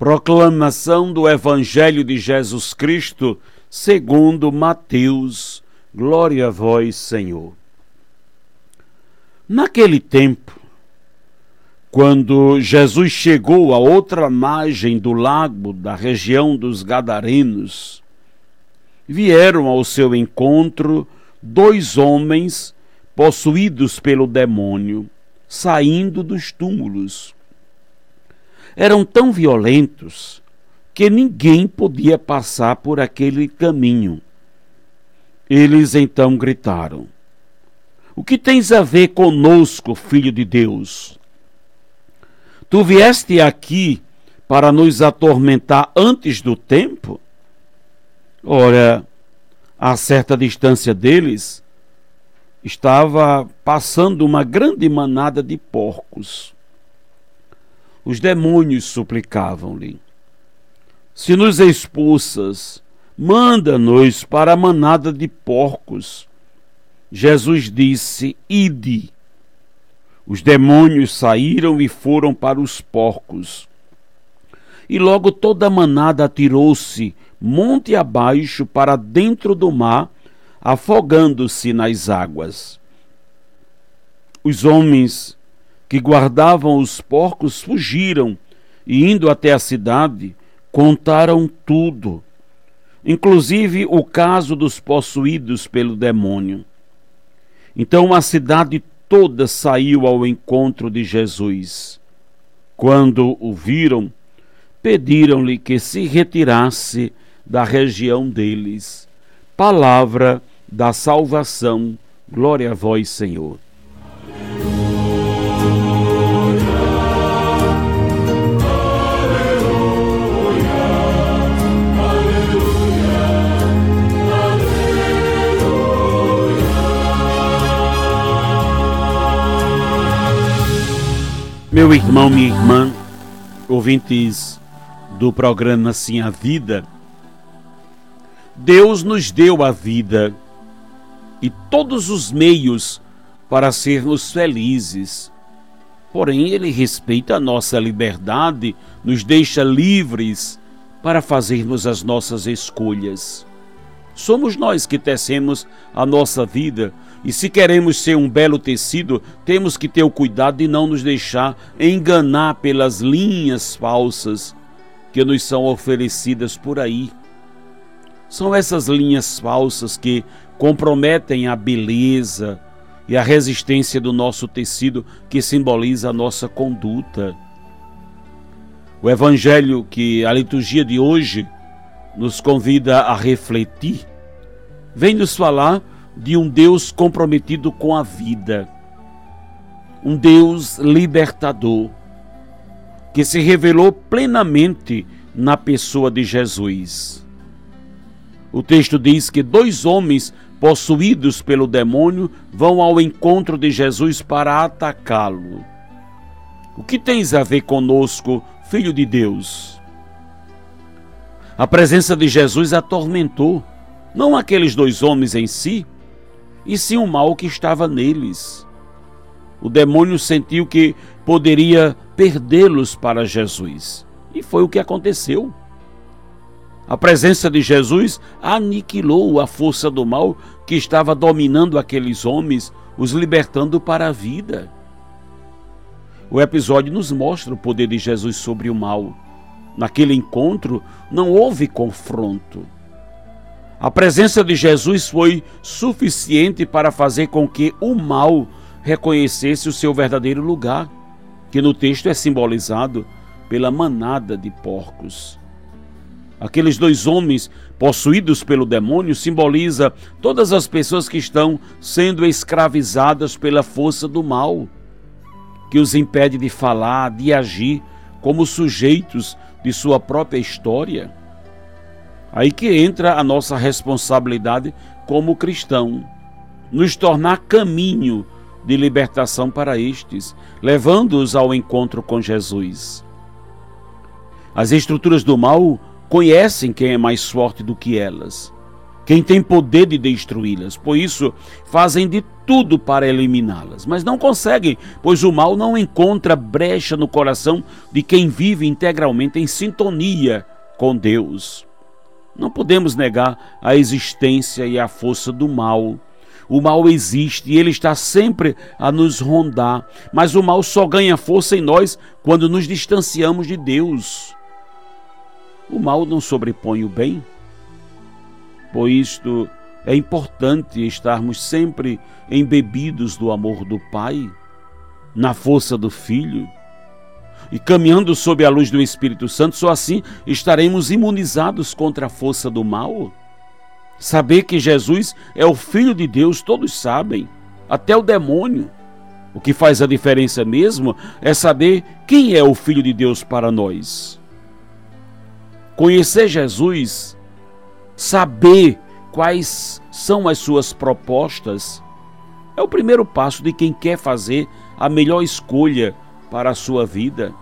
Proclamação do Evangelho de Jesus Cristo, segundo Mateus. Glória a vós, Senhor. Naquele tempo, quando Jesus chegou à outra margem do lago da região dos Gadarenos, vieram ao seu encontro dois homens possuídos pelo demônio, saindo dos túmulos. Eram tão violentos que ninguém podia passar por aquele caminho. Eles então gritaram: O que tens a ver conosco, filho de Deus? Tu vieste aqui para nos atormentar antes do tempo? Ora, a certa distância deles, estava passando uma grande manada de porcos. Os demônios suplicavam-lhe: Se nos expulsas, manda-nos para a manada de porcos. Jesus disse: Ide. Os demônios saíram e foram para os porcos. E logo toda a manada atirou-se monte abaixo para dentro do mar afogando-se nas águas. Os homens que guardavam os porcos fugiram e, indo até a cidade, contaram tudo, inclusive o caso dos possuídos pelo demônio. Então a cidade toda saiu ao encontro de Jesus. Quando o viram, pediram-lhe que se retirasse da região deles. Palavra da salvação. Glória a vós, Senhor. Meu irmão, minha irmã, ouvintes do programa Sim a Vida, Deus nos deu a vida e todos os meios para sermos felizes. Porém, Ele respeita a nossa liberdade, nos deixa livres para fazermos as nossas escolhas. Somos nós que tecemos a nossa vida e se queremos ser um belo tecido, temos que ter o cuidado de não nos deixar enganar pelas linhas falsas que nos são oferecidas por aí. São essas linhas falsas que comprometem a beleza e a resistência do nosso tecido que simboliza a nossa conduta. O evangelho que a liturgia de hoje nos convida a refletir vem nos falar de um Deus comprometido com a vida, um Deus libertador, que se revelou plenamente na pessoa de Jesus. O texto diz que dois homens possuídos pelo demônio vão ao encontro de Jesus para atacá-lo. O que tens a ver conosco, filho de Deus? A presença de Jesus atormentou não aqueles dois homens em si, e sim o mal que estava neles. O demônio sentiu que poderia perdê-los para Jesus, e foi o que aconteceu. A presença de Jesus aniquilou a força do mal que estava dominando aqueles homens, os libertando para a vida. O episódio nos mostra o poder de Jesus sobre o mal. Naquele encontro não houve confronto. A presença de Jesus foi suficiente para fazer com que o mal reconhecesse o seu verdadeiro lugar, que no texto é simbolizado pela manada de porcos. Aqueles dois homens possuídos pelo demônio simboliza todas as pessoas que estão sendo escravizadas pela força do mal, que os impede de falar, de agir como sujeitos de sua própria história. Aí que entra a nossa responsabilidade como cristão, nos tornar caminho de libertação para estes, levando-os ao encontro com Jesus. As estruturas do mal conhecem quem é mais forte do que elas, quem tem poder de destruí-las, por isso fazem de tudo para eliminá-las, mas não conseguem, pois o mal não encontra brecha no coração de quem vive integralmente em sintonia com Deus. Não podemos negar a existência e a força do mal. O mal existe e ele está sempre a nos rondar, mas o mal só ganha força em nós quando nos distanciamos de Deus. O mal não sobrepõe o bem. Por isto é importante estarmos sempre embebidos do amor do Pai, na força do Filho e caminhando sob a luz do Espírito Santo, só assim estaremos imunizados contra a força do mal. Saber que Jesus é o Filho de Deus, todos sabem, até o demônio. O que faz a diferença mesmo é saber quem é o Filho de Deus para nós. Conhecer Jesus, saber quais são as suas propostas, é o primeiro passo de quem quer fazer a melhor escolha para a sua vida.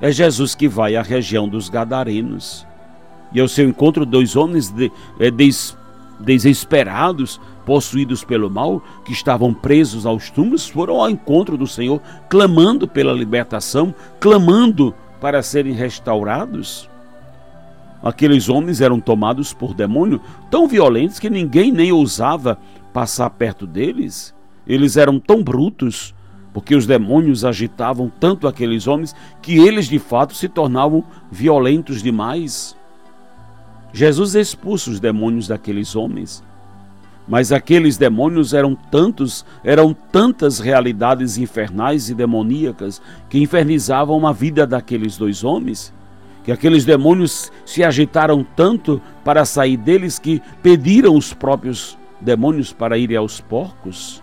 É Jesus que vai à região dos Gadarenos. E ao seu encontro, dois homens de, é, des, desesperados, possuídos pelo mal, que estavam presos aos túmulos, foram ao encontro do Senhor, clamando pela libertação, clamando para serem restaurados. Aqueles homens eram tomados por demônio tão violentos que ninguém nem ousava passar perto deles. Eles eram tão brutos, porque os demônios agitavam tanto aqueles homens que eles de fato se tornavam violentos demais. Jesus expulsa os demônios daqueles homens. Mas aqueles demônios eram tantos, eram tantas realidades infernais e demoníacas que infernizavam a vida daqueles dois homens, que aqueles demônios se agitaram tanto para sair deles que pediram os próprios demônios para irem aos porcos.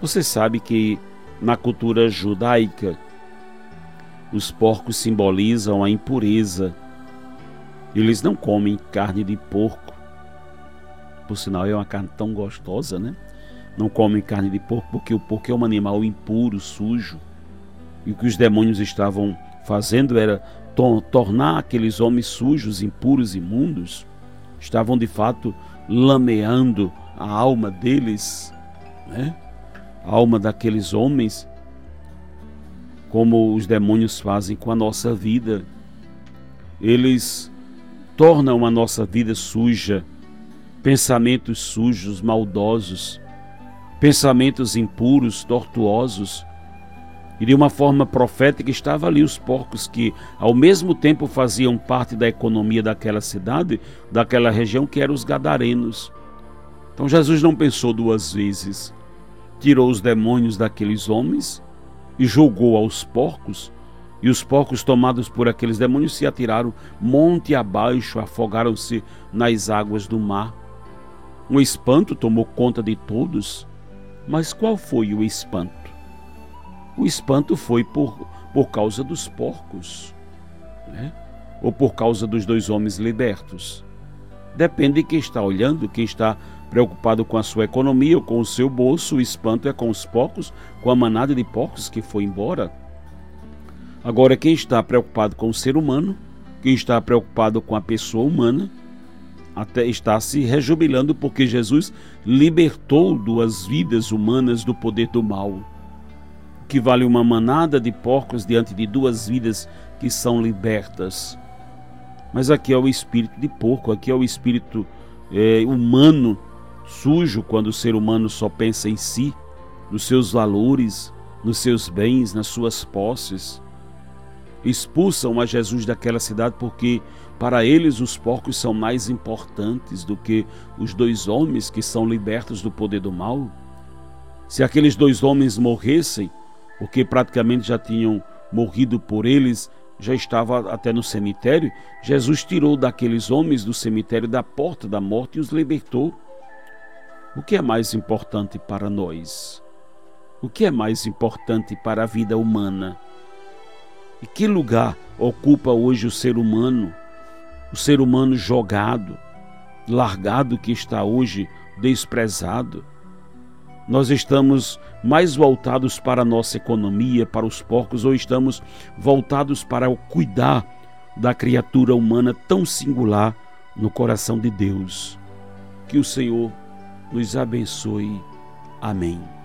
Você sabe que na cultura judaica os porcos simbolizam a impureza. Eles não comem carne de porco. Por sinal, é uma carne tão gostosa, né? Não comem carne de porco porque o porco é um animal impuro, sujo. E o que os demônios estavam fazendo era tornar aqueles homens sujos, impuros, imundos. Estavam de fato lameando a alma deles, né? Alma daqueles homens, como os demônios fazem com a nossa vida. Eles tornam a nossa vida suja, pensamentos sujos, maldosos, pensamentos impuros, tortuosos. E de uma forma profética estava ali os porcos que ao mesmo tempo faziam parte da economia daquela cidade, daquela região que eram os gadarenos. Então Jesus não pensou duas vezes tirou os demônios daqueles homens e jogou aos porcos, e os porcos, tomados por aqueles demônios, se atiraram monte abaixo, afogaram-se nas águas do mar. Um espanto tomou conta de todos, mas qual foi o espanto? O espanto foi por, por causa dos porcos, né? ou por causa dos dois homens libertos. Depende de quem está olhando, quem está preocupado com a sua economia ou com o seu bolso, o espanto é com os porcos, com a manada de porcos que foi embora. Agora, quem está preocupado com o ser humano, quem está preocupado com a pessoa humana, até está se rejubilando porque Jesus libertou duas vidas humanas do poder do mal. O que vale uma manada de porcos diante de duas vidas que são libertas. Mas aqui é o espírito de porco, aqui é o espírito é, humano sujo quando o ser humano só pensa em si, nos seus valores, nos seus bens, nas suas posses. Expulsam a Jesus daquela cidade porque para eles os porcos são mais importantes do que os dois homens que são libertos do poder do mal. Se aqueles dois homens morressem, porque praticamente já tinham morrido por eles, já estava até no cemitério, Jesus tirou daqueles homens do cemitério da porta da morte e os libertou. O que é mais importante para nós? O que é mais importante para a vida humana? E que lugar ocupa hoje o ser humano? O ser humano jogado, largado que está hoje desprezado. Nós estamos mais voltados para a nossa economia, para os porcos, ou estamos voltados para o cuidar da criatura humana tão singular no coração de Deus. Que o Senhor nos abençoe. Amém.